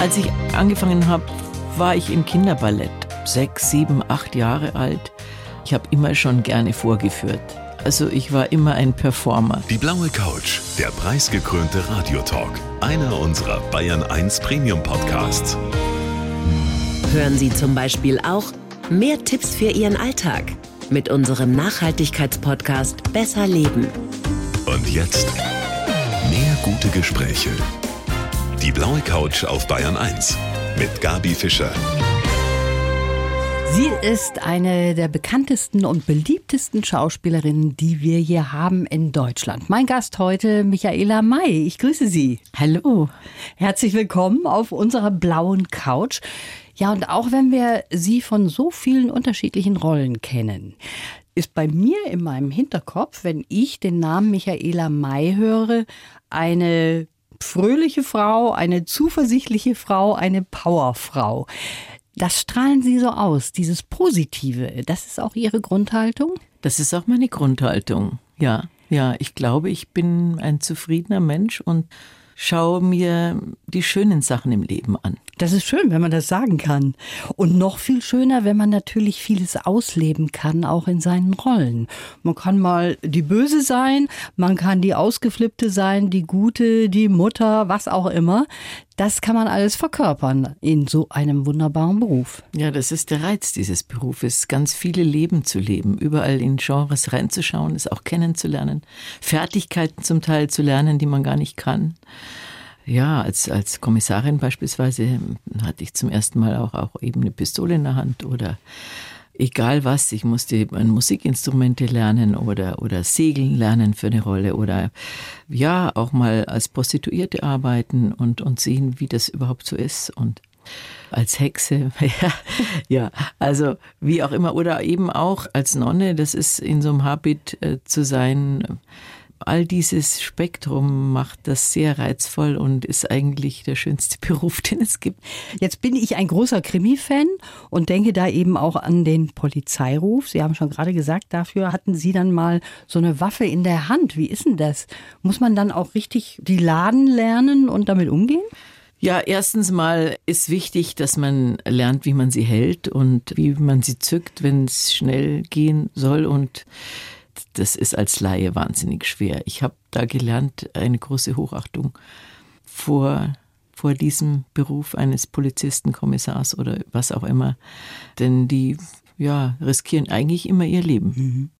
Als ich angefangen habe, war ich im Kinderballett. Sechs, sieben, acht Jahre alt. Ich habe immer schon gerne vorgeführt. Also ich war immer ein Performer. Die blaue Couch, der preisgekrönte Radiotalk. Einer unserer Bayern 1 Premium Podcasts. Hören Sie zum Beispiel auch mehr Tipps für Ihren Alltag mit unserem Nachhaltigkeitspodcast Besser Leben. Und jetzt mehr gute Gespräche. Die blaue Couch auf Bayern 1 mit Gabi Fischer. Sie ist eine der bekanntesten und beliebtesten Schauspielerinnen, die wir hier haben in Deutschland. Mein Gast heute, Michaela May. Ich grüße Sie. Hallo. Herzlich willkommen auf unserer blauen Couch. Ja, und auch wenn wir Sie von so vielen unterschiedlichen Rollen kennen, ist bei mir in meinem Hinterkopf, wenn ich den Namen Michaela May höre, eine fröhliche Frau, eine zuversichtliche Frau, eine Powerfrau. Das strahlen Sie so aus, dieses Positive. Das ist auch Ihre Grundhaltung? Das ist auch meine Grundhaltung. Ja, ja, ich glaube, ich bin ein zufriedener Mensch und schaue mir die schönen Sachen im Leben an. Das ist schön, wenn man das sagen kann. Und noch viel schöner, wenn man natürlich vieles ausleben kann, auch in seinen Rollen. Man kann mal die Böse sein, man kann die Ausgeflippte sein, die Gute, die Mutter, was auch immer. Das kann man alles verkörpern in so einem wunderbaren Beruf. Ja, das ist der Reiz dieses Berufes, ganz viele Leben zu leben, überall in Genres reinzuschauen, es auch kennenzulernen, Fertigkeiten zum Teil zu lernen, die man gar nicht kann. Ja, als, als Kommissarin beispielsweise hatte ich zum ersten Mal auch, auch eben eine Pistole in der Hand oder egal was. Ich musste Musikinstrumente lernen oder, oder Segeln lernen für eine Rolle oder ja, auch mal als Prostituierte arbeiten und, und sehen, wie das überhaupt so ist und als Hexe, ja, ja, also wie auch immer oder eben auch als Nonne, das ist in so einem Habit äh, zu sein, all dieses Spektrum macht das sehr reizvoll und ist eigentlich der schönste Beruf, den es gibt. Jetzt bin ich ein großer Krimi-Fan und denke da eben auch an den Polizeiruf. Sie haben schon gerade gesagt, dafür hatten Sie dann mal so eine Waffe in der Hand. Wie ist denn das? Muss man dann auch richtig die Laden lernen und damit umgehen? Ja, erstens mal ist wichtig, dass man lernt, wie man sie hält und wie man sie zückt, wenn es schnell gehen soll und das ist als Laie wahnsinnig schwer. Ich habe da gelernt, eine große Hochachtung vor, vor diesem Beruf eines Polizisten, Kommissars oder was auch immer. Denn die ja, riskieren eigentlich immer ihr Leben. Mhm.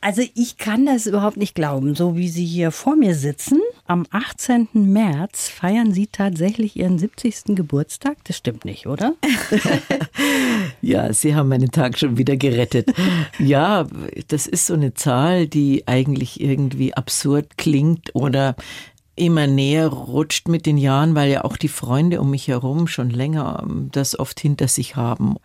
Also ich kann das überhaupt nicht glauben, so wie Sie hier vor mir sitzen. Am 18. März feiern Sie tatsächlich Ihren 70. Geburtstag. Das stimmt nicht, oder? ja, Sie haben meinen Tag schon wieder gerettet. Ja, das ist so eine Zahl, die eigentlich irgendwie absurd klingt oder immer näher rutscht mit den Jahren, weil ja auch die Freunde um mich herum schon länger ähm, das oft hinter sich haben.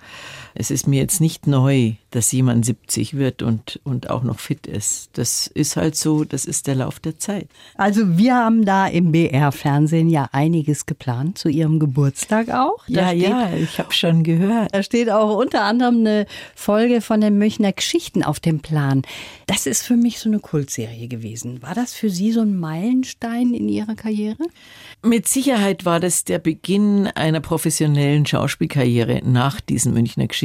Es ist mir jetzt nicht neu, dass jemand 70 wird und, und auch noch fit ist. Das ist halt so, das ist der Lauf der Zeit. Also wir haben da im BR-Fernsehen ja einiges geplant zu Ihrem Geburtstag auch. Da ja, steht, ja, ich habe schon gehört. Da steht auch unter anderem eine Folge von den Münchner Geschichten auf dem Plan. Das ist für mich so eine Kultserie gewesen. War das für Sie so ein Meilenstein in Ihrer Karriere? Mit Sicherheit war das der Beginn einer professionellen Schauspielkarriere nach diesen Münchner Geschichten,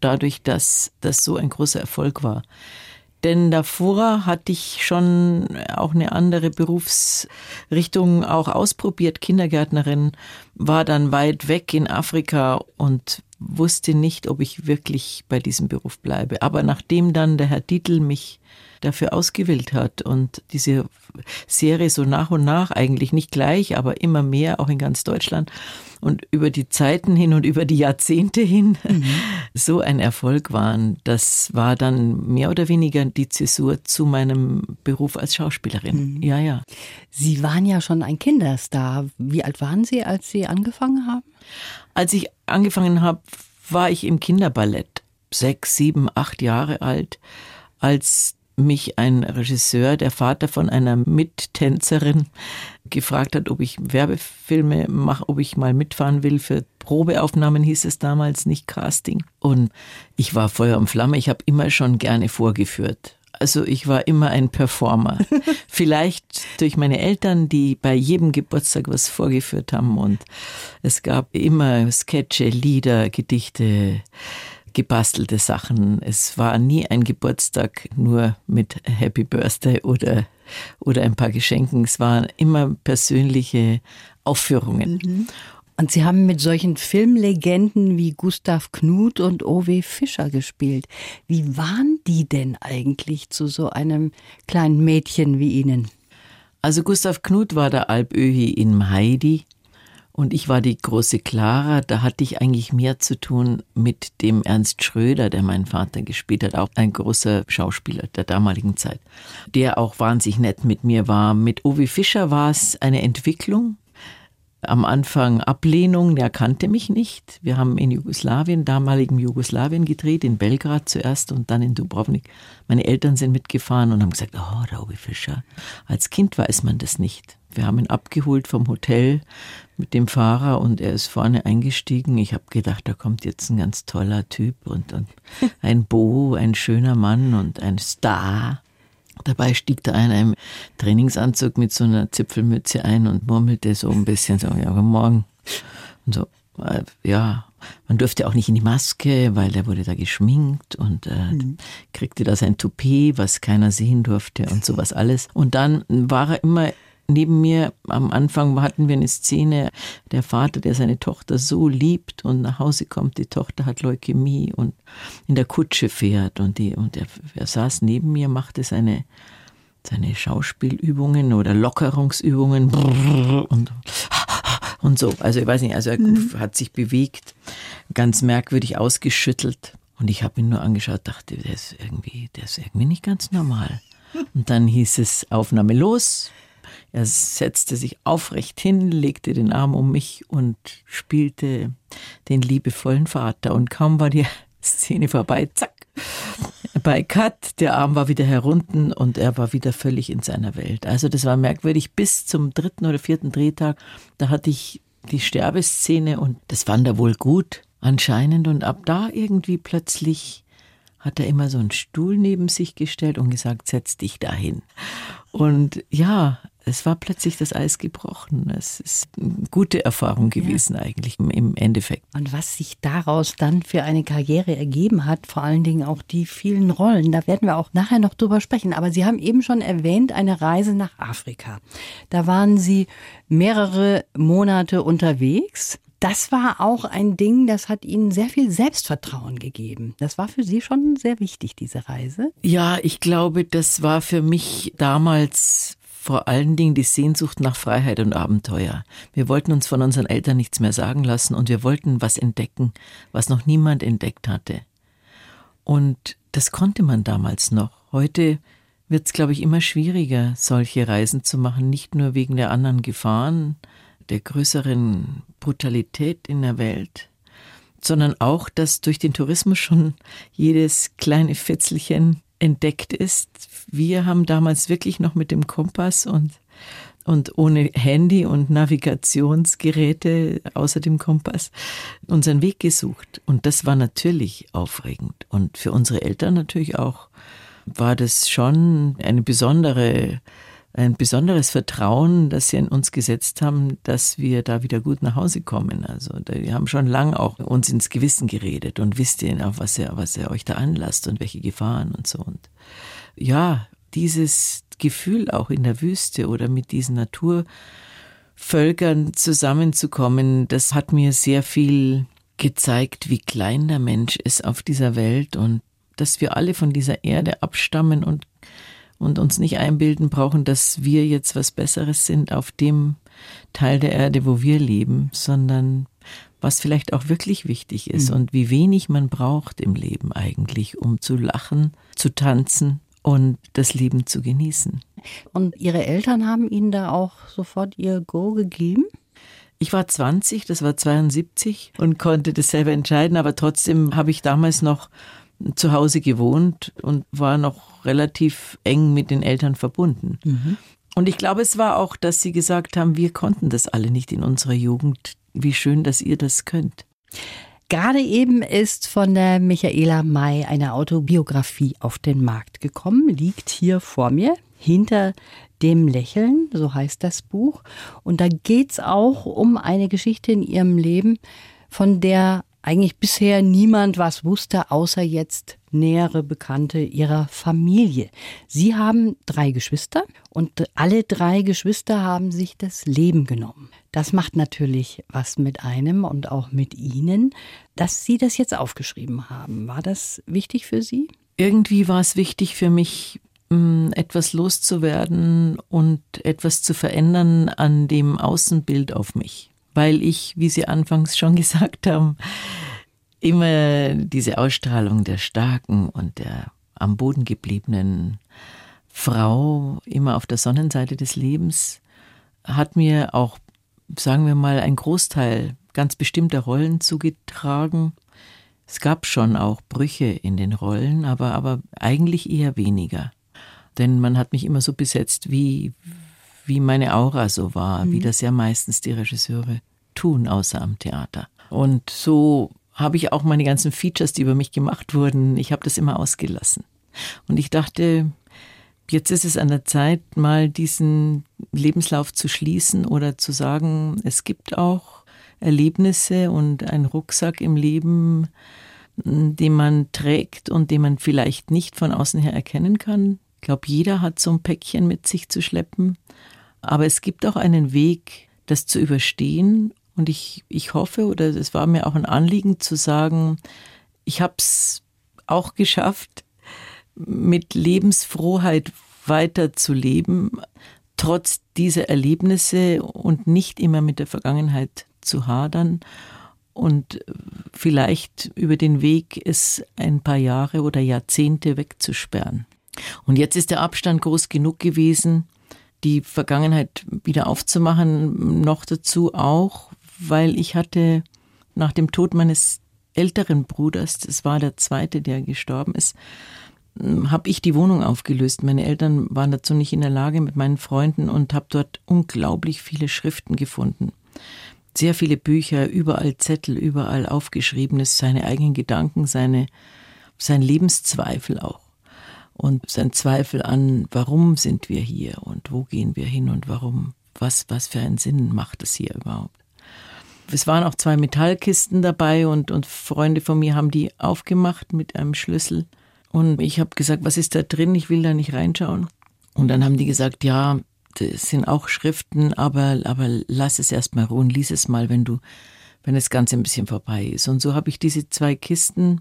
dadurch, dass das so ein großer Erfolg war. Denn davor hatte ich schon auch eine andere Berufsrichtung auch ausprobiert. Kindergärtnerin war dann weit weg in Afrika und wusste nicht, ob ich wirklich bei diesem Beruf bleibe. Aber nachdem dann der Herr Dietl mich dafür ausgewählt hat und diese Serie so nach und nach, eigentlich nicht gleich, aber immer mehr, auch in ganz Deutschland und über die Zeiten hin und über die Jahrzehnte hin mhm. so ein Erfolg waren. Das war dann mehr oder weniger die Zäsur zu meinem Beruf als Schauspielerin. Mhm. Ja, ja. Sie waren ja schon ein Kinderstar. Wie alt waren Sie, als Sie angefangen haben? Als ich angefangen habe, war ich im Kinderballett. Sechs, sieben, acht Jahre alt, als mich ein Regisseur, der Vater von einer Mittänzerin, gefragt hat, ob ich Werbefilme mache, ob ich mal mitfahren will für Probeaufnahmen, hieß es damals, nicht Casting. Und ich war Feuer und Flamme, ich habe immer schon gerne vorgeführt. Also ich war immer ein Performer. Vielleicht durch meine Eltern, die bei jedem Geburtstag was vorgeführt haben und es gab immer Sketche, Lieder, Gedichte, gebastelte Sachen. Es war nie ein Geburtstag nur mit Happy Birthday oder, oder ein paar Geschenken. Es waren immer persönliche Aufführungen. Mhm. Und Sie haben mit solchen Filmlegenden wie Gustav Knuth und O.W. Fischer gespielt. Wie waren die denn eigentlich zu so einem kleinen Mädchen wie Ihnen? Also Gustav Knuth war der Alpöhi in Heidi und ich war die große Clara. Da hatte ich eigentlich mehr zu tun mit dem Ernst Schröder, der meinen Vater gespielt hat, auch ein großer Schauspieler der damaligen Zeit, der auch wahnsinnig nett mit mir war. Mit Ovi Fischer war es eine Entwicklung am Anfang Ablehnung, er kannte mich nicht. Wir haben in Jugoslawien, damaligen Jugoslawien gedreht, in Belgrad zuerst und dann in Dubrovnik. Meine Eltern sind mitgefahren und haben gesagt, oh, der Uwe Fischer. Als Kind weiß man das nicht. Wir haben ihn abgeholt vom Hotel mit dem Fahrer und er ist vorne eingestiegen. Ich habe gedacht, da kommt jetzt ein ganz toller Typ und, und ein Bo, ein schöner Mann und ein Star. Dabei stieg da einer im Trainingsanzug mit so einer Zipfelmütze ein und murmelte so ein bisschen so, ja, guten Morgen. Und so, äh, ja, man durfte auch nicht in die Maske, weil der wurde da geschminkt und äh, mhm. kriegte da sein Toupet, was keiner sehen durfte und sowas alles. Und dann war er immer neben mir, am Anfang hatten wir eine Szene, der Vater, der seine Tochter so liebt und nach Hause kommt, die Tochter hat Leukämie und in der Kutsche fährt und, die, und er, er saß neben mir, machte seine, seine Schauspielübungen oder Lockerungsübungen und, und so. Also ich weiß nicht, also er mhm. hat sich bewegt, ganz merkwürdig ausgeschüttelt. Und ich habe ihn nur angeschaut, dachte, der ist irgendwie, der ist irgendwie nicht ganz normal. Und dann hieß es Aufnahme los, er setzte sich aufrecht hin, legte den Arm um mich und spielte den liebevollen Vater. Und kaum war die Szene vorbei, zack, bei Cut, der Arm war wieder herunten und er war wieder völlig in seiner Welt. Also das war merkwürdig. Bis zum dritten oder vierten Drehtag, da hatte ich die Sterbeszene und das fand er wohl gut anscheinend. Und ab da irgendwie plötzlich hat er immer so einen Stuhl neben sich gestellt und gesagt, setz dich dahin. Und ja, es war plötzlich das Eis gebrochen. Es ist eine gute Erfahrung gewesen ja. eigentlich im Endeffekt. Und was sich daraus dann für eine Karriere ergeben hat, vor allen Dingen auch die vielen Rollen, da werden wir auch nachher noch drüber sprechen. Aber Sie haben eben schon erwähnt, eine Reise nach Afrika. Da waren Sie mehrere Monate unterwegs. Das war auch ein Ding, das hat Ihnen sehr viel Selbstvertrauen gegeben. Das war für Sie schon sehr wichtig, diese Reise. Ja, ich glaube, das war für mich damals vor allen Dingen die Sehnsucht nach Freiheit und Abenteuer. Wir wollten uns von unseren Eltern nichts mehr sagen lassen und wir wollten was entdecken, was noch niemand entdeckt hatte. Und das konnte man damals noch. Heute wird es, glaube ich, immer schwieriger, solche Reisen zu machen, nicht nur wegen der anderen Gefahren, der größeren Brutalität in der Welt, sondern auch, dass durch den Tourismus schon jedes kleine Fitzelchen entdeckt ist. Wir haben damals wirklich noch mit dem Kompass und, und ohne Handy und Navigationsgeräte außer dem Kompass unseren Weg gesucht. Und das war natürlich aufregend. Und für unsere Eltern natürlich auch war das schon eine besondere ein besonderes Vertrauen, das sie in uns gesetzt haben, dass wir da wieder gut nach Hause kommen. Also wir haben schon lange auch uns ins Gewissen geredet und wisst ihr, auf was ihr, was ihr euch da anlasst und welche Gefahren und so. Und ja, dieses Gefühl auch in der Wüste oder mit diesen Naturvölkern zusammenzukommen, das hat mir sehr viel gezeigt, wie klein der Mensch ist auf dieser Welt und dass wir alle von dieser Erde abstammen und und uns nicht einbilden brauchen, dass wir jetzt was Besseres sind auf dem Teil der Erde, wo wir leben, sondern was vielleicht auch wirklich wichtig ist mhm. und wie wenig man braucht im Leben eigentlich, um zu lachen, zu tanzen und das Leben zu genießen. Und Ihre Eltern haben Ihnen da auch sofort ihr Go gegeben? Ich war 20, das war 72 und konnte das selber entscheiden, aber trotzdem habe ich damals noch zu Hause gewohnt und war noch relativ eng mit den Eltern verbunden. Mhm. Und ich glaube, es war auch, dass sie gesagt haben, wir konnten das alle nicht in unserer Jugend. Wie schön, dass ihr das könnt. Gerade eben ist von der Michaela May eine Autobiografie auf den Markt gekommen, liegt hier vor mir, hinter dem Lächeln, so heißt das Buch. Und da geht es auch um eine Geschichte in ihrem Leben, von der eigentlich bisher niemand was wusste, außer jetzt nähere Bekannte ihrer Familie. Sie haben drei Geschwister und alle drei Geschwister haben sich das Leben genommen. Das macht natürlich was mit einem und auch mit Ihnen, dass Sie das jetzt aufgeschrieben haben. War das wichtig für Sie? Irgendwie war es wichtig für mich, mm, etwas loszuwerden und etwas zu verändern an dem Außenbild auf mich. Weil ich, wie Sie anfangs schon gesagt haben, immer diese Ausstrahlung der starken und der am Boden gebliebenen Frau, immer auf der Sonnenseite des Lebens, hat mir auch, sagen wir mal, ein Großteil ganz bestimmter Rollen zugetragen. Es gab schon auch Brüche in den Rollen, aber, aber eigentlich eher weniger. Denn man hat mich immer so besetzt, wie, wie meine Aura so war, mhm. wie das ja meistens die Regisseure tun, außer am Theater. Und so habe ich auch meine ganzen Features, die über mich gemacht wurden, ich habe das immer ausgelassen. Und ich dachte, jetzt ist es an der Zeit, mal diesen Lebenslauf zu schließen oder zu sagen, es gibt auch Erlebnisse und einen Rucksack im Leben, den man trägt und den man vielleicht nicht von außen her erkennen kann. Glaube, jeder hat so ein Päckchen mit sich zu schleppen. Aber es gibt auch einen Weg, das zu überstehen und ich, ich hoffe, oder es war mir auch ein Anliegen zu sagen, ich habe es auch geschafft, mit Lebensfrohheit weiterzuleben, trotz dieser Erlebnisse und nicht immer mit der Vergangenheit zu hadern und vielleicht über den Weg es ein paar Jahre oder Jahrzehnte wegzusperren. Und jetzt ist der Abstand groß genug gewesen, die Vergangenheit wieder aufzumachen, noch dazu auch, weil ich hatte nach dem Tod meines älteren Bruders, das war der zweite, der gestorben ist, hm, habe ich die Wohnung aufgelöst. Meine Eltern waren dazu nicht in der Lage mit meinen Freunden und habe dort unglaublich viele Schriften gefunden. Sehr viele Bücher, überall Zettel, überall aufgeschriebenes, seine eigenen Gedanken, seine, sein Lebenszweifel auch. Und sein Zweifel an, warum sind wir hier und wo gehen wir hin und warum, was, was für einen Sinn macht es hier überhaupt es waren auch zwei Metallkisten dabei und, und Freunde von mir haben die aufgemacht mit einem Schlüssel. Und ich habe gesagt, was ist da drin? Ich will da nicht reinschauen. Und dann haben die gesagt, ja, das sind auch Schriften, aber, aber lass es erst mal ruhen, lies es mal, wenn du, wenn das Ganze ein bisschen vorbei ist. Und so habe ich diese zwei Kisten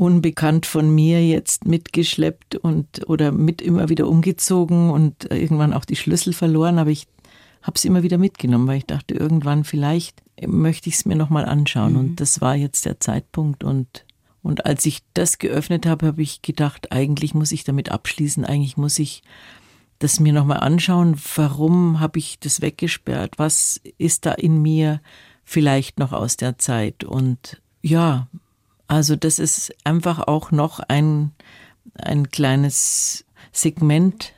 unbekannt von mir jetzt mitgeschleppt und oder mit immer wieder umgezogen und irgendwann auch die Schlüssel verloren, aber ich habe es immer wieder mitgenommen, weil ich dachte, irgendwann vielleicht möchte ich es mir nochmal anschauen. Mhm. Und das war jetzt der Zeitpunkt. Und, und als ich das geöffnet habe, habe ich gedacht, eigentlich muss ich damit abschließen, eigentlich muss ich das mir nochmal anschauen. Warum habe ich das weggesperrt? Was ist da in mir vielleicht noch aus der Zeit? Und ja, also das ist einfach auch noch ein, ein kleines Segment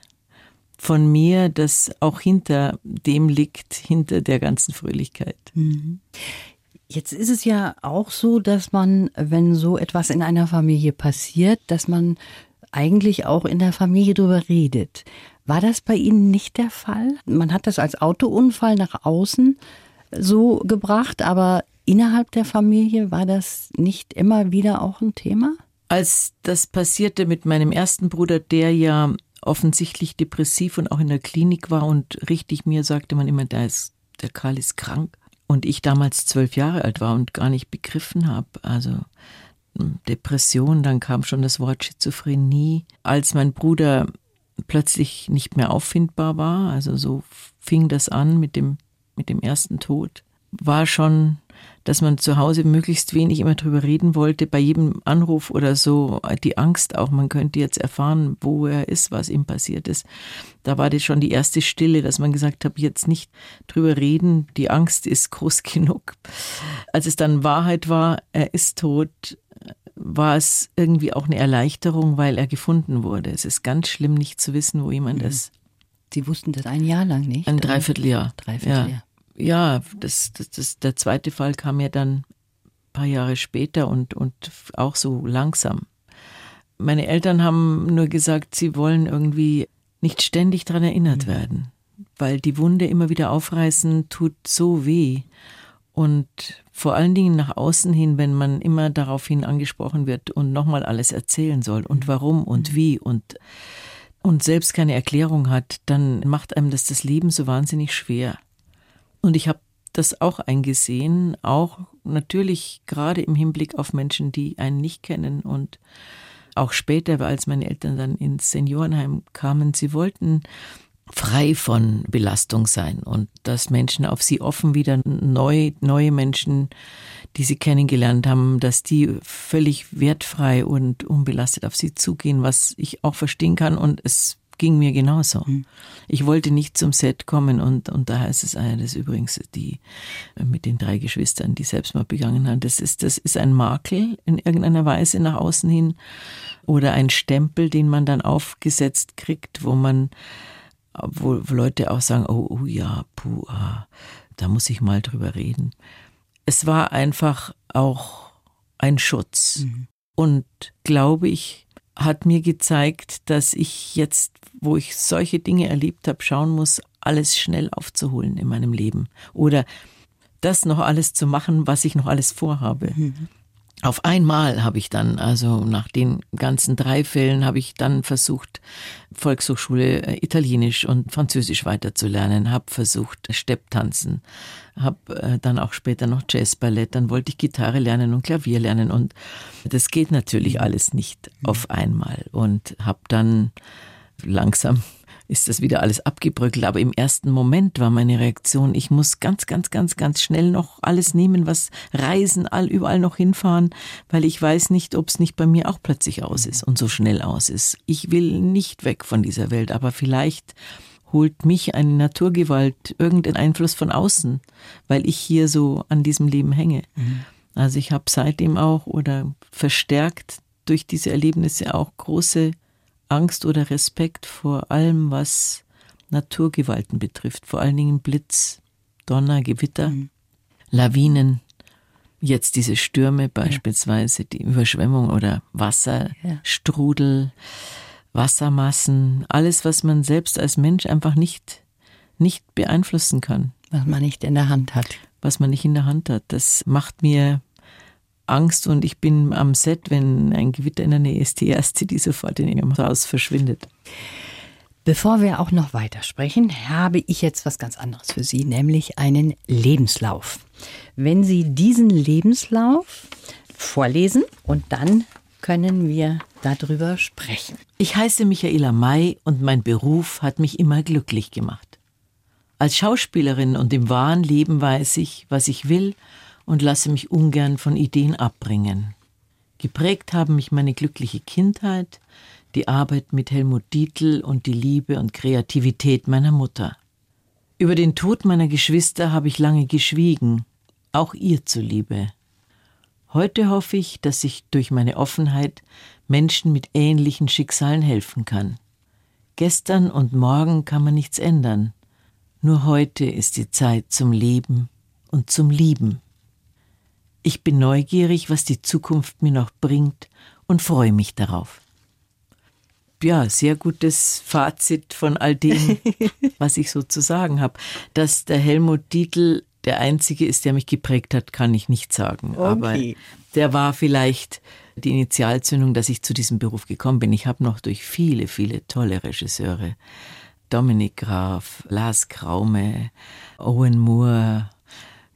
von mir, das auch hinter dem liegt, hinter der ganzen Fröhlichkeit. Mhm. Jetzt ist es ja auch so, dass man, wenn so etwas in einer Familie passiert, dass man eigentlich auch in der Familie darüber redet. War das bei Ihnen nicht der Fall? Man hat das als Autounfall nach außen so gebracht, aber innerhalb der Familie war das nicht immer wieder auch ein Thema? Als das passierte mit meinem ersten Bruder, der ja offensichtlich depressiv und auch in der Klinik war und richtig mir sagte man immer, der, ist, der Karl ist krank. Und ich damals zwölf Jahre alt war und gar nicht begriffen habe. Also hm, Depression, dann kam schon das Wort Schizophrenie. Als mein Bruder plötzlich nicht mehr auffindbar war, also so fing das an mit dem, mit dem ersten Tod, war schon dass man zu Hause möglichst wenig immer drüber reden wollte, bei jedem Anruf oder so, die Angst auch, man könnte jetzt erfahren, wo er ist, was ihm passiert ist. Da war das schon die erste Stille, dass man gesagt hat, jetzt nicht drüber reden, die Angst ist groß genug. Als es dann Wahrheit war, er ist tot, war es irgendwie auch eine Erleichterung, weil er gefunden wurde. Es ist ganz schlimm, nicht zu wissen, wo jemand mhm. ist. Sie wussten das ein Jahr lang nicht? Ein Dreivierteljahr. Dreivierteljahr. Ja ja, das, das, das, der zweite Fall kam ja dann paar Jahre später und, und auch so langsam. Meine Eltern haben nur gesagt, sie wollen irgendwie nicht ständig daran erinnert mhm. werden, weil die Wunde immer wieder aufreißen tut so weh. Und vor allen Dingen nach außen hin, wenn man immer daraufhin angesprochen wird und nochmal alles erzählen soll und warum und mhm. wie und, und selbst keine Erklärung hat, dann macht einem das das Leben so wahnsinnig schwer. Und ich habe das auch eingesehen, auch natürlich gerade im Hinblick auf Menschen, die einen nicht kennen und auch später, als meine Eltern dann ins Seniorenheim kamen, sie wollten frei von Belastung sein und dass Menschen auf sie offen wieder neu, neue Menschen, die sie kennengelernt haben, dass die völlig wertfrei und unbelastet auf sie zugehen, was ich auch verstehen kann. Und es ging mir genauso. Mhm. Ich wollte nicht zum Set kommen und, und da heißt es, ah, das ist übrigens die mit den drei Geschwistern, die Selbstmord begangen haben. Das ist, das ist ein Makel in irgendeiner Weise nach außen hin oder ein Stempel, den man dann aufgesetzt kriegt, wo man, wo, wo Leute auch sagen, oh, oh ja, puh, ah, da muss ich mal drüber reden. Es war einfach auch ein Schutz. Mhm. Und glaube ich, hat mir gezeigt, dass ich jetzt, wo ich solche Dinge erlebt habe, schauen muss, alles schnell aufzuholen in meinem Leben. Oder das noch alles zu machen, was ich noch alles vorhabe. Mhm. Auf einmal habe ich dann, also nach den ganzen drei Fällen, habe ich dann versucht, Volkshochschule äh, Italienisch und Französisch weiterzulernen, habe versucht Stepptanzen, habe äh, dann auch später noch Jazzballett, dann wollte ich Gitarre lernen und Klavier lernen und das geht natürlich alles nicht auf einmal und habe dann langsam ist das wieder alles abgebröckelt. Aber im ersten Moment war meine Reaktion, ich muss ganz, ganz, ganz, ganz schnell noch alles nehmen, was reisen, all, überall noch hinfahren, weil ich weiß nicht, ob es nicht bei mir auch plötzlich aus ist und so schnell aus ist. Ich will nicht weg von dieser Welt, aber vielleicht holt mich eine Naturgewalt, irgendein Einfluss von außen, weil ich hier so an diesem Leben hänge. Mhm. Also ich habe seitdem auch oder verstärkt durch diese Erlebnisse auch große Angst oder Respekt vor allem, was Naturgewalten betrifft, vor allen Dingen Blitz, Donner, Gewitter, mhm. Lawinen, jetzt diese Stürme beispielsweise, ja. die Überschwemmung oder Wasserstrudel, ja. Wassermassen, alles, was man selbst als Mensch einfach nicht, nicht beeinflussen kann. Was man nicht in der Hand hat. Was man nicht in der Hand hat. Das macht mir Angst und ich bin am Set, wenn ein Gewitter in der Nähe ist, die erste, die sofort in ihrem Haus verschwindet. Bevor wir auch noch weitersprechen, habe ich jetzt was ganz anderes für Sie, nämlich einen Lebenslauf. Wenn Sie diesen Lebenslauf vorlesen und dann können wir darüber sprechen. Ich heiße Michaela May und mein Beruf hat mich immer glücklich gemacht. Als Schauspielerin und im wahren Leben weiß ich, was ich will und lasse mich ungern von Ideen abbringen. Geprägt haben mich meine glückliche Kindheit, die Arbeit mit Helmut Dietl und die Liebe und Kreativität meiner Mutter. Über den Tod meiner Geschwister habe ich lange geschwiegen, auch ihr zuliebe. Heute hoffe ich, dass ich durch meine Offenheit Menschen mit ähnlichen Schicksalen helfen kann. Gestern und morgen kann man nichts ändern. Nur heute ist die Zeit zum Leben und zum Lieben. Ich bin neugierig, was die Zukunft mir noch bringt und freue mich darauf. Ja, sehr gutes Fazit von all dem, was ich so zu sagen habe. Dass der Helmut Dietl der einzige ist, der mich geprägt hat, kann ich nicht sagen. Okay. Aber der war vielleicht die Initialzündung, dass ich zu diesem Beruf gekommen bin. Ich habe noch durch viele, viele tolle Regisseure, Dominik Graf, Lars Kraume, Owen Moore,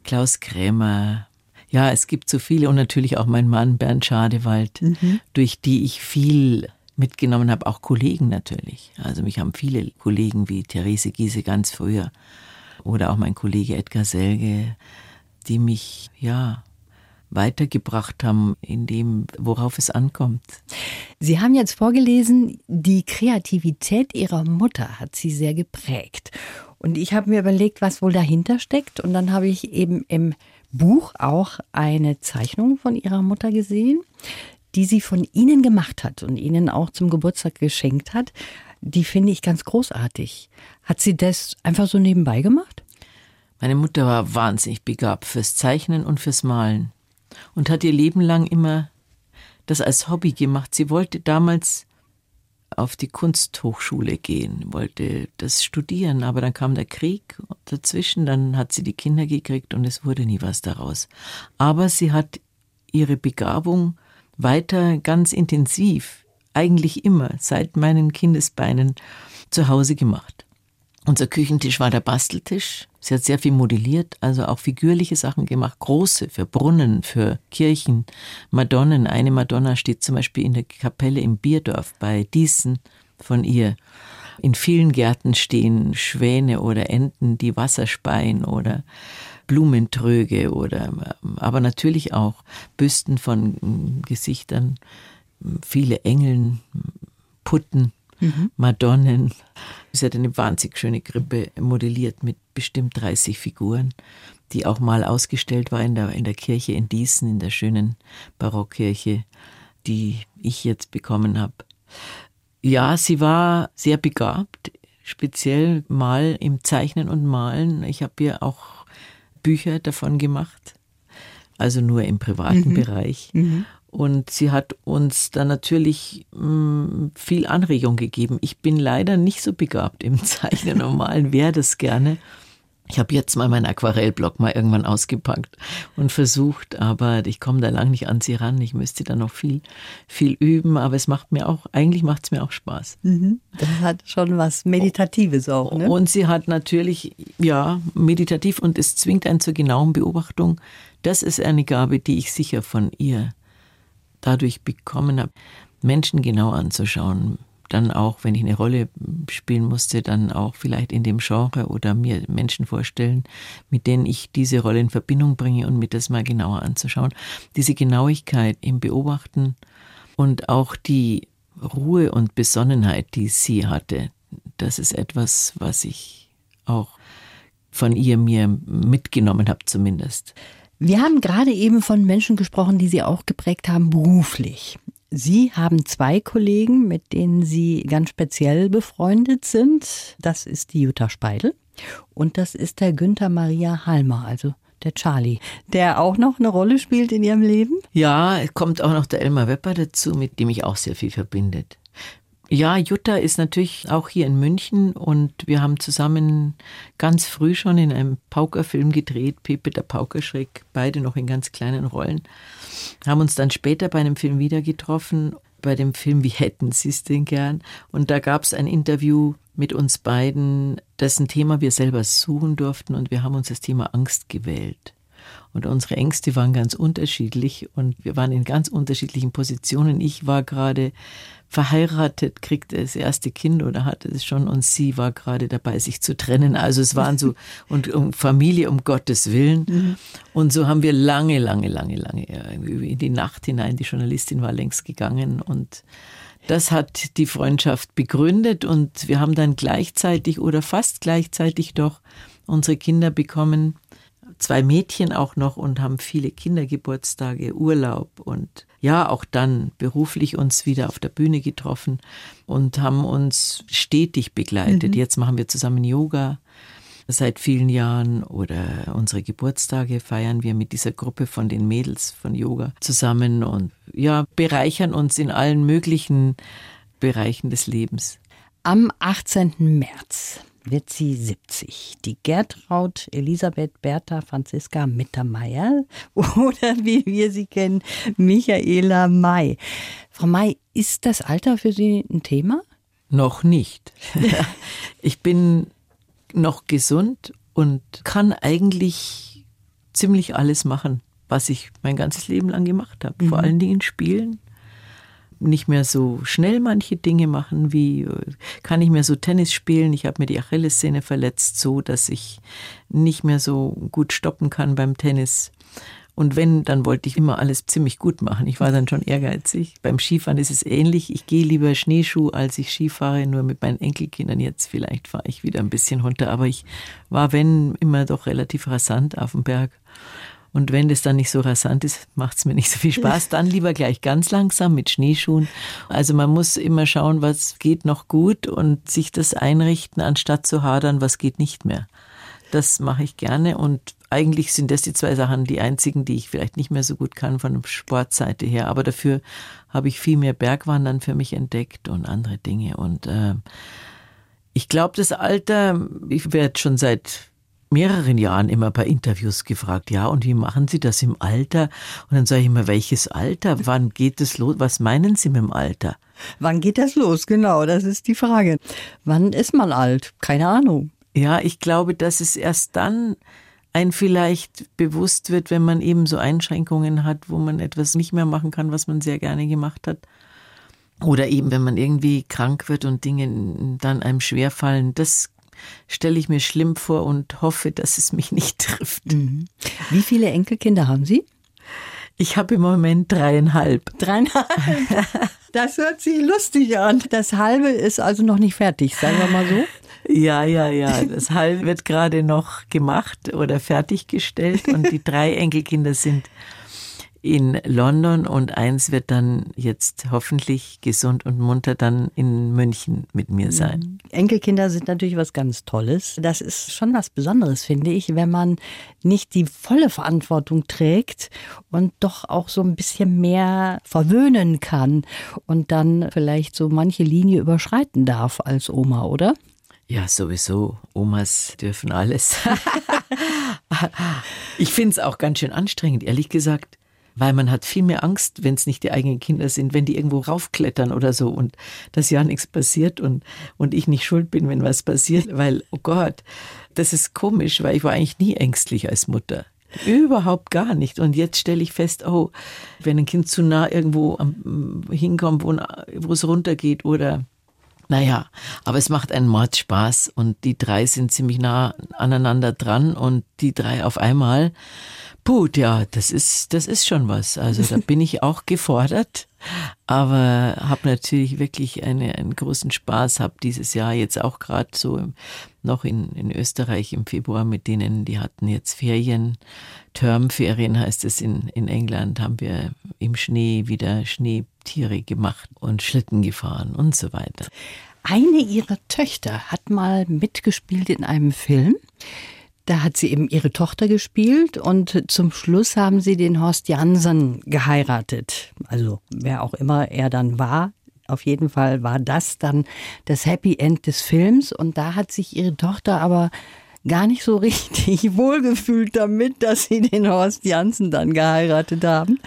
Klaus Krämer, ja, es gibt so viele und natürlich auch mein Mann Bernd Schadewald, mhm. durch die ich viel mitgenommen habe, auch Kollegen natürlich. Also mich haben viele Kollegen wie Therese Giese ganz früher oder auch mein Kollege Edgar Selge, die mich ja weitergebracht haben in dem, worauf es ankommt. Sie haben jetzt vorgelesen, die Kreativität Ihrer Mutter hat Sie sehr geprägt. Und ich habe mir überlegt, was wohl dahinter steckt. Und dann habe ich eben im Buch auch eine Zeichnung von ihrer Mutter gesehen, die sie von Ihnen gemacht hat und Ihnen auch zum Geburtstag geschenkt hat. Die finde ich ganz großartig. Hat sie das einfach so nebenbei gemacht? Meine Mutter war wahnsinnig begabt fürs Zeichnen und fürs Malen. und hat ihr Leben lang immer das als Hobby gemacht. Sie wollte damals auf die Kunsthochschule gehen, wollte das studieren, aber dann kam der Krieg dazwischen, dann hat sie die Kinder gekriegt und es wurde nie was daraus. Aber sie hat ihre Begabung weiter ganz intensiv, eigentlich immer seit meinen Kindesbeinen zu Hause gemacht. Unser Küchentisch war der Basteltisch. Sie hat sehr viel modelliert, also auch figürliche Sachen gemacht, große für Brunnen, für Kirchen, Madonnen. Eine Madonna steht zum Beispiel in der Kapelle im Bierdorf bei Diesen von ihr. In vielen Gärten stehen Schwäne oder Enten, die Wasser speien oder Blumentröge oder aber natürlich auch Büsten von Gesichtern, viele Engeln, Putten mhm. Madonnen. Sie hat eine wahnsinnig schöne Krippe modelliert mit bestimmt 30 Figuren, die auch mal ausgestellt war in der, in der Kirche in Diesen, in der schönen Barockkirche, die ich jetzt bekommen habe. Ja, sie war sehr begabt, speziell mal im Zeichnen und Malen. Ich habe ihr auch Bücher davon gemacht, also nur im privaten mhm. Bereich. Mhm. Und sie hat uns dann natürlich mh, mm, viel Anregung gegeben. Ich bin leider nicht so begabt im Zeichnen. Normal wäre das gerne. Ich habe jetzt mal meinen Aquarellblock mal irgendwann ausgepackt und versucht, aber ich komme da lang nicht an sie ran. Ich müsste da noch viel, viel üben, aber es macht mir auch, eigentlich macht es mir auch Spaß. Mhm. Das hat schon was Meditatives auch. Ne? Und sie hat natürlich, ja, meditativ und es zwingt einen zur genauen Beobachtung. Das ist eine Gabe, die ich sicher von ihr dadurch bekommen habe, Menschen genau anzuschauen. Dann auch, wenn ich eine Rolle spielen musste, dann auch vielleicht in dem Genre oder mir Menschen vorstellen, mit denen ich diese Rolle in Verbindung bringe und mir das mal genauer anzuschauen. Diese Genauigkeit im Beobachten und auch die Ruhe und Besonnenheit, die sie hatte, das ist etwas, was ich auch von ihr mir mitgenommen habe zumindest. Wir haben gerade eben von Menschen gesprochen, die Sie auch geprägt haben beruflich. Sie haben zwei Kollegen, mit denen Sie ganz speziell befreundet sind. Das ist die Jutta Speidel und das ist der Günther Maria Halmer, also der Charlie, der auch noch eine Rolle spielt in Ihrem Leben? Ja, es kommt auch noch der Elmar Wepper dazu, mit dem ich auch sehr viel verbindet. Ja, Jutta ist natürlich auch hier in München und wir haben zusammen ganz früh schon in einem Paukerfilm gedreht, Pepe der Paukerschreck, beide noch in ganz kleinen Rollen. Haben uns dann später bei einem Film wieder getroffen, bei dem Film Wie hätten Sie es denn gern? Und da gab es ein Interview mit uns beiden, dessen Thema wir selber suchen durften und wir haben uns das Thema Angst gewählt. Und unsere Ängste waren ganz unterschiedlich und wir waren in ganz unterschiedlichen Positionen. Ich war gerade verheiratet, kriegte das erste Kind oder hatte es schon und sie war gerade dabei, sich zu trennen. Also es waren so, und um Familie um Gottes Willen. Mhm. Und so haben wir lange, lange, lange, lange in die Nacht hinein, die Journalistin war längst gegangen und das hat die Freundschaft begründet und wir haben dann gleichzeitig oder fast gleichzeitig doch unsere Kinder bekommen zwei Mädchen auch noch und haben viele Kindergeburtstage, Urlaub und ja, auch dann beruflich uns wieder auf der Bühne getroffen und haben uns stetig begleitet. Mhm. Jetzt machen wir zusammen Yoga seit vielen Jahren oder unsere Geburtstage feiern wir mit dieser Gruppe von den Mädels von Yoga zusammen und ja, bereichern uns in allen möglichen Bereichen des Lebens. Am 18. März wird sie 70. Die Gertraud Elisabeth Bertha Franziska Mittermeier oder wie wir sie kennen, Michaela May. Frau May, ist das Alter für Sie ein Thema? Noch nicht. ich bin noch gesund und kann eigentlich ziemlich alles machen, was ich mein ganzes Leben lang gemacht habe. Mhm. Vor allen Dingen spielen, nicht mehr so schnell manche Dinge machen, wie äh, kann ich mehr so Tennis spielen. Ich habe mir die Achillessehne verletzt, so dass ich nicht mehr so gut stoppen kann beim Tennis. Und wenn, dann wollte ich immer alles ziemlich gut machen. Ich war dann schon ehrgeizig. Beim Skifahren ist es ähnlich. Ich gehe lieber Schneeschuh, als ich Skifahre, nur mit meinen Enkelkindern. Jetzt vielleicht fahre ich wieder ein bisschen runter. Aber ich war, wenn, immer doch relativ rasant auf dem Berg. Und wenn das dann nicht so rasant ist, macht es mir nicht so viel Spaß. Dann lieber gleich ganz langsam mit Schneeschuhen. Also man muss immer schauen, was geht noch gut und sich das einrichten, anstatt zu hadern, was geht nicht mehr. Das mache ich gerne und eigentlich sind das die zwei Sachen, die einzigen, die ich vielleicht nicht mehr so gut kann von der Sportseite her. Aber dafür habe ich viel mehr Bergwandern für mich entdeckt und andere Dinge. Und äh, ich glaube, das Alter, ich werde schon seit mehreren Jahren immer bei Interviews gefragt, ja, und wie machen Sie das im Alter? Und dann sage ich immer, welches Alter? Wann geht es los? Was meinen Sie mit dem Alter? Wann geht das los? Genau, das ist die Frage. Wann ist man alt? Keine Ahnung. Ja, ich glaube, dass es erst dann ein vielleicht bewusst wird, wenn man eben so Einschränkungen hat, wo man etwas nicht mehr machen kann, was man sehr gerne gemacht hat. Oder eben, wenn man irgendwie krank wird und Dinge dann einem schwerfallen. Das stelle ich mir schlimm vor und hoffe, dass es mich nicht trifft. Mhm. Wie viele Enkelkinder haben Sie? Ich habe im Moment dreieinhalb. Dreieinhalb? Das hört sich lustig an. Das halbe ist also noch nicht fertig, sagen wir mal so. Ja, ja, ja. Das halbe wird gerade noch gemacht oder fertiggestellt und die drei Enkelkinder sind in London und eins wird dann jetzt hoffentlich gesund und munter dann in München mit mir sein. Mhm. Enkelkinder sind natürlich was ganz Tolles. Das ist schon was Besonderes, finde ich, wenn man nicht die volle Verantwortung trägt und doch auch so ein bisschen mehr verwöhnen kann und dann vielleicht so manche Linie überschreiten darf als Oma, oder? Ja, sowieso. Omas dürfen alles. ich finde es auch ganz schön anstrengend, ehrlich gesagt weil man hat viel mehr Angst, wenn es nicht die eigenen Kinder sind, wenn die irgendwo raufklettern oder so und dass ja nichts passiert und, und ich nicht schuld bin, wenn was passiert, weil, oh Gott, das ist komisch, weil ich war eigentlich nie ängstlich als Mutter. Überhaupt gar nicht. Und jetzt stelle ich fest, oh, wenn ein Kind zu nah irgendwo hinkommt, wo, es runtergeht oder naja, aber es macht einen Mord Spaß und die drei sind ziemlich nah aneinander dran und die drei auf einmal Gut, ja, das ist, das ist schon was. Also da bin ich auch gefordert, aber habe natürlich wirklich eine, einen großen Spaß, habe dieses Jahr jetzt auch gerade so noch in, in Österreich im Februar mit denen, die hatten jetzt Ferien, Termferien heißt es in, in England, haben wir im Schnee wieder Schneetiere gemacht und Schlitten gefahren und so weiter. Eine ihrer Töchter hat mal mitgespielt in einem Film. Da hat sie eben ihre Tochter gespielt und zum Schluss haben sie den Horst Jansen geheiratet. Also wer auch immer er dann war. Auf jeden Fall war das dann das Happy End des Films und da hat sich ihre Tochter aber gar nicht so richtig wohlgefühlt damit, dass sie den Horst Jansen dann geheiratet haben.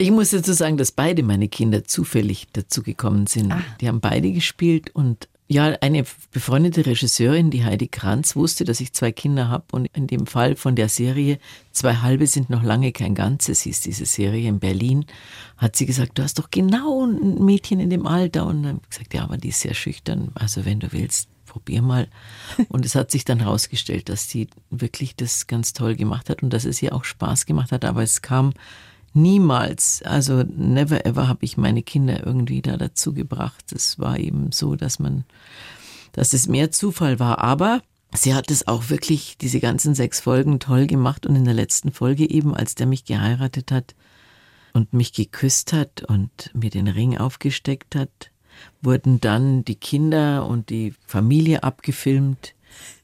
Ich muss dazu sagen, dass beide meine Kinder zufällig dazu gekommen sind. Ah. Die haben beide gespielt und ja, eine befreundete Regisseurin, die Heidi Kranz, wusste, dass ich zwei Kinder habe und in dem Fall von der Serie Zwei halbe sind noch lange kein Ganzes, hieß diese Serie in Berlin, hat sie gesagt, du hast doch genau ein Mädchen in dem Alter. Und dann habe ich gesagt, ja, aber die ist sehr schüchtern, also wenn du willst, probier mal. Und es hat sich dann herausgestellt, dass sie wirklich das ganz toll gemacht hat und dass es ihr auch Spaß gemacht hat, aber es kam Niemals, also never ever habe ich meine Kinder irgendwie da dazu gebracht. Es war eben so, dass man, dass es mehr Zufall war. Aber sie hat es auch wirklich diese ganzen sechs Folgen toll gemacht und in der letzten Folge eben, als der mich geheiratet hat und mich geküsst hat und mir den Ring aufgesteckt hat, wurden dann die Kinder und die Familie abgefilmt,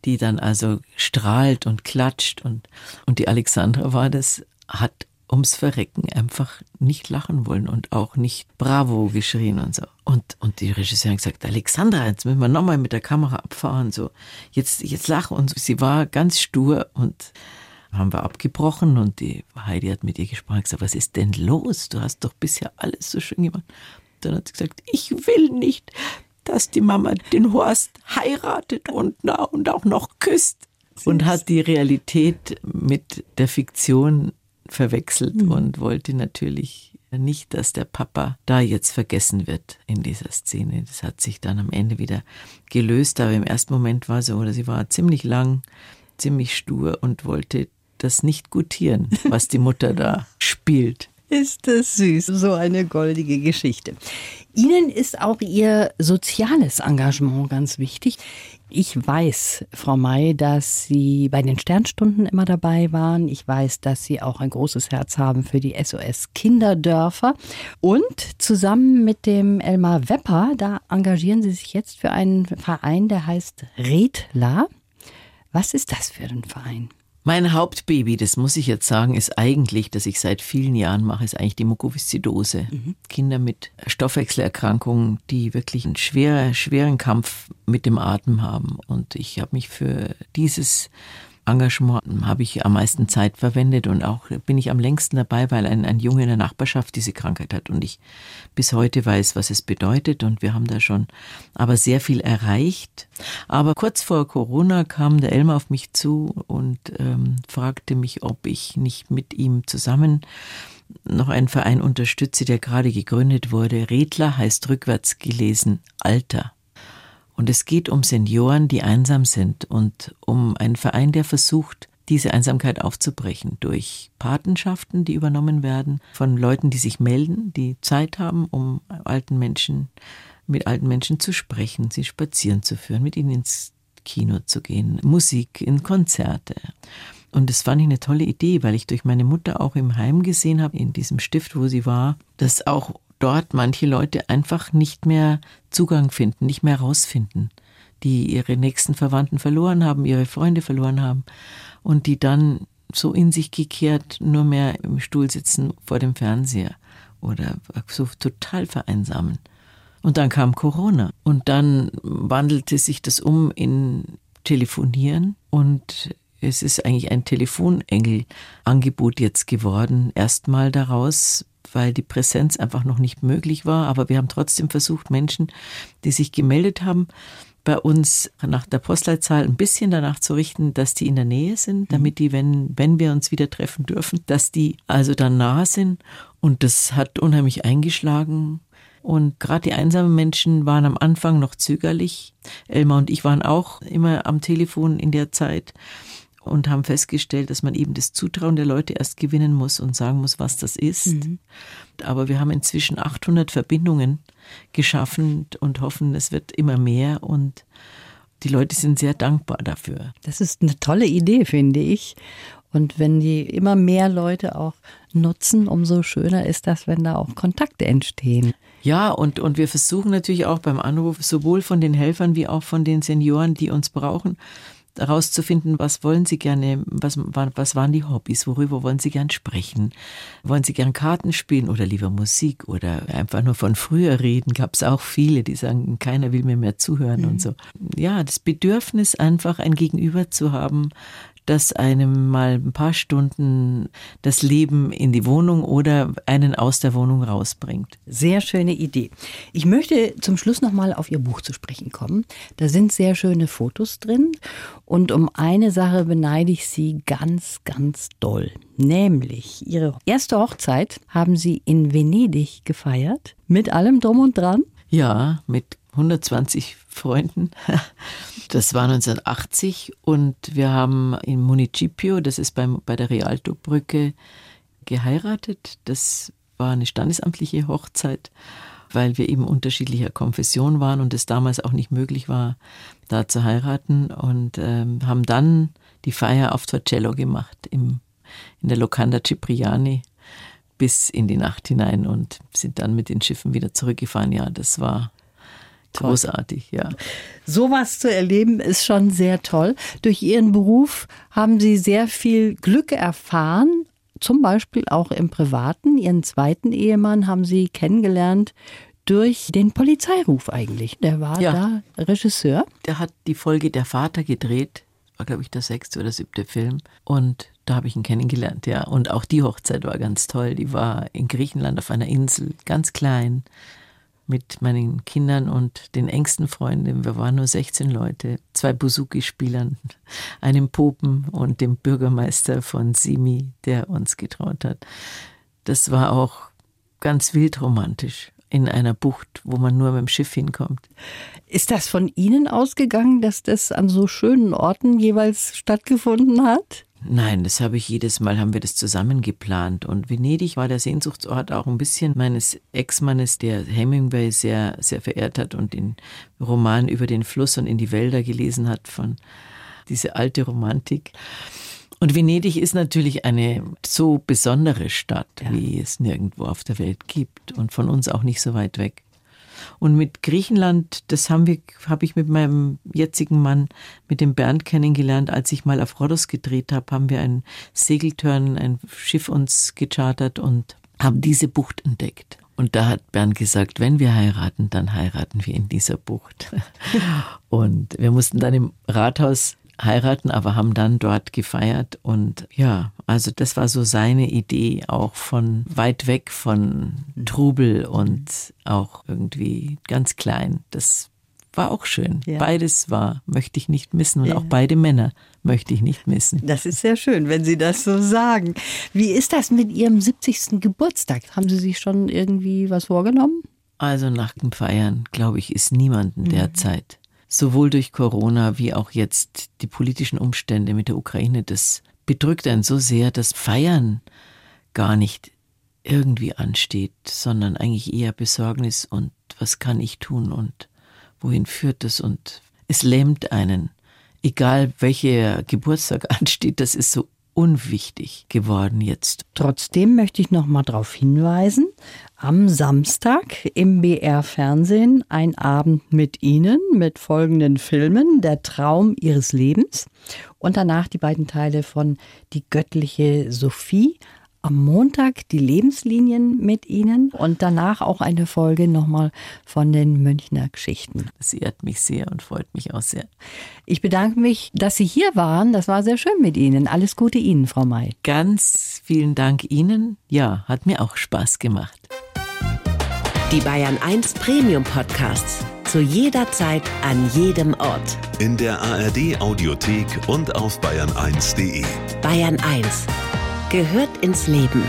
die dann also strahlt und klatscht und, und die Alexandra war das, hat ums Verrecken einfach nicht lachen wollen und auch nicht Bravo geschrien und so. Und, und die Regisseurin hat gesagt, Alexandra, jetzt müssen wir nochmal mit der Kamera abfahren, so. Jetzt, jetzt lach und so. Sie war ganz stur und haben wir abgebrochen und die Heidi hat mit ihr gesprochen und gesagt, was ist denn los? Du hast doch bisher alles so schön gemacht. Dann hat sie gesagt, ich will nicht, dass die Mama den Horst heiratet und, na, und auch noch küsst. Und hat die Realität mit der Fiktion verwechselt mhm. und wollte natürlich nicht, dass der Papa da jetzt vergessen wird in dieser Szene. Das hat sich dann am Ende wieder gelöst, aber im ersten Moment war so, oder sie war ziemlich lang, ziemlich stur und wollte das nicht gutieren, was die Mutter da spielt. Ist das süß, so eine goldige Geschichte. Ihnen ist auch Ihr soziales Engagement ganz wichtig. Ich weiß, Frau May, dass Sie bei den Sternstunden immer dabei waren. Ich weiß, dass Sie auch ein großes Herz haben für die SOS Kinderdörfer. Und zusammen mit dem Elmar Wepper, da engagieren Sie sich jetzt für einen Verein, der heißt Redler. Was ist das für ein Verein? Mein Hauptbaby, das muss ich jetzt sagen, ist eigentlich, dass ich seit vielen Jahren mache, ist eigentlich die Mukoviszidose. Mhm. Kinder mit Stoffwechselerkrankungen, die wirklich einen schwer, schweren Kampf mit dem Atem haben. Und ich habe mich für dieses Engagement habe ich am meisten Zeit verwendet und auch bin ich am längsten dabei, weil ein, ein Junge in der Nachbarschaft diese Krankheit hat und ich bis heute weiß, was es bedeutet und wir haben da schon aber sehr viel erreicht. Aber kurz vor Corona kam der Elmar auf mich zu und ähm, fragte mich, ob ich nicht mit ihm zusammen noch einen Verein unterstütze, der gerade gegründet wurde. Redler heißt rückwärts gelesen Alter. Und es geht um Senioren, die einsam sind und um einen Verein, der versucht, diese Einsamkeit aufzubrechen durch Patenschaften, die übernommen werden von Leuten, die sich melden, die Zeit haben, um alten Menschen, mit alten Menschen zu sprechen, sie spazieren zu führen, mit ihnen ins Kino zu gehen, Musik, in Konzerte. Und das fand ich eine tolle Idee, weil ich durch meine Mutter auch im Heim gesehen habe, in diesem Stift, wo sie war, dass auch dort manche Leute einfach nicht mehr Zugang finden, nicht mehr rausfinden, die ihre nächsten Verwandten verloren haben, ihre Freunde verloren haben und die dann so in sich gekehrt nur mehr im Stuhl sitzen vor dem Fernseher oder so total vereinsamen. Und dann kam Corona und dann wandelte sich das um in Telefonieren und es ist eigentlich ein Telefonengel-Angebot jetzt geworden, erstmal daraus, weil die Präsenz einfach noch nicht möglich war. Aber wir haben trotzdem versucht, Menschen, die sich gemeldet haben, bei uns nach der Postleitzahl ein bisschen danach zu richten, dass die in der Nähe sind, mhm. damit die, wenn, wenn wir uns wieder treffen dürfen, dass die also dann nah sind. Und das hat unheimlich eingeschlagen. Und gerade die einsamen Menschen waren am Anfang noch zögerlich. Elmar und ich waren auch immer am Telefon in der Zeit und haben festgestellt, dass man eben das Zutrauen der Leute erst gewinnen muss und sagen muss, was das ist. Mhm. Aber wir haben inzwischen 800 Verbindungen geschaffen und hoffen, es wird immer mehr und die Leute sind sehr dankbar dafür. Das ist eine tolle Idee, finde ich. Und wenn die immer mehr Leute auch nutzen, umso schöner ist das, wenn da auch Kontakte entstehen. Ja, und, und wir versuchen natürlich auch beim Anruf sowohl von den Helfern wie auch von den Senioren, die uns brauchen, herauszufinden, was wollen Sie gerne, was, was waren die Hobbys, worüber wollen Sie gern sprechen? Wollen Sie gern Karten spielen oder lieber Musik oder einfach nur von früher reden? Gab es auch viele, die sagen, keiner will mir mehr zuhören mhm. und so. Ja, das Bedürfnis einfach ein Gegenüber zu haben, das einem mal ein paar Stunden das Leben in die Wohnung oder einen aus der Wohnung rausbringt. Sehr schöne Idee. Ich möchte zum Schluss noch mal auf Ihr Buch zu sprechen kommen. Da sind sehr schöne Fotos drin und um eine Sache beneide ich Sie ganz, ganz doll. Nämlich Ihre erste Hochzeit haben Sie in Venedig gefeiert mit allem drum und dran. Ja, mit 120 Freunden. Das war 1980 und wir haben in Municipio, das ist beim, bei der Rialto-Brücke, geheiratet. Das war eine standesamtliche Hochzeit, weil wir eben unterschiedlicher Konfession waren und es damals auch nicht möglich war, da zu heiraten. Und ähm, haben dann die Feier auf Torcello gemacht im, in der Locanda Cipriani bis in die Nacht hinein und sind dann mit den Schiffen wieder zurückgefahren. Ja, das war Großartig, ja. Sowas zu erleben ist schon sehr toll. Durch Ihren Beruf haben Sie sehr viel Glück erfahren, zum Beispiel auch im Privaten. Ihren zweiten Ehemann haben Sie kennengelernt durch den Polizeiruf eigentlich. Der war ja. da Regisseur. Der hat die Folge Der Vater gedreht, war glaube ich der sechste oder siebte Film. Und da habe ich ihn kennengelernt, ja. Und auch die Hochzeit war ganz toll. Die war in Griechenland auf einer Insel, ganz klein mit meinen Kindern und den engsten Freunden. Wir waren nur 16 Leute, zwei Buzuki-Spielern, einem Popen und dem Bürgermeister von Simi, der uns getraut hat. Das war auch ganz wild romantisch in einer Bucht, wo man nur mit dem Schiff hinkommt. Ist das von Ihnen ausgegangen, dass das an so schönen Orten jeweils stattgefunden hat? Nein, das habe ich jedes Mal, haben wir das zusammen geplant. Und Venedig war der Sehnsuchtsort auch ein bisschen meines Ex-Mannes, der Hemingway sehr, sehr verehrt hat und den Roman über den Fluss und in die Wälder gelesen hat von diese alte Romantik. Und Venedig ist natürlich eine so besondere Stadt, ja. wie es nirgendwo auf der Welt gibt und von uns auch nicht so weit weg. Und mit Griechenland, das habe ich mit meinem jetzigen Mann, mit dem Bernd kennengelernt, als ich mal auf Rhodos gedreht habe, haben wir einen Segeltörn, ein Schiff uns gechartert und haben diese Bucht entdeckt. Und da hat Bernd gesagt, wenn wir heiraten, dann heiraten wir in dieser Bucht. und wir mussten dann im Rathaus heiraten, aber haben dann dort gefeiert. Und ja, also das war so seine Idee, auch von weit weg von Trubel und auch irgendwie ganz klein. Das war auch schön. Ja. Beides war, möchte ich nicht missen. Und ja. auch beide Männer möchte ich nicht missen. Das ist sehr schön, wenn Sie das so sagen. Wie ist das mit Ihrem 70. Geburtstag? Haben Sie sich schon irgendwie was vorgenommen? Also nach dem Feiern, glaube ich, ist niemanden mhm. derzeit, sowohl durch Corona wie auch jetzt die politischen Umstände mit der Ukraine, das bedrückt einen so sehr, dass Feiern gar nicht irgendwie ansteht, sondern eigentlich eher Besorgnis und was kann ich tun und wohin führt es und es lähmt einen. Egal welcher Geburtstag ansteht, das ist so unwichtig geworden jetzt. Trotzdem möchte ich noch mal darauf hinweisen, am Samstag im BR Fernsehen ein Abend mit Ihnen mit folgenden Filmen: Der Traum Ihres Lebens und danach die beiden Teile von Die göttliche Sophie am Montag die Lebenslinien mit Ihnen und danach auch eine Folge nochmal von den Münchner Geschichten. Das ehrt mich sehr und freut mich auch sehr. Ich bedanke mich, dass Sie hier waren. Das war sehr schön mit Ihnen. Alles Gute Ihnen, Frau May. Ganz vielen Dank Ihnen. Ja, hat mir auch Spaß gemacht. Die Bayern 1 Premium Podcasts. Zu jeder Zeit, an jedem Ort. In der ARD Audiothek und auf bayern1.de. Bayern 1 gehört ins Leben.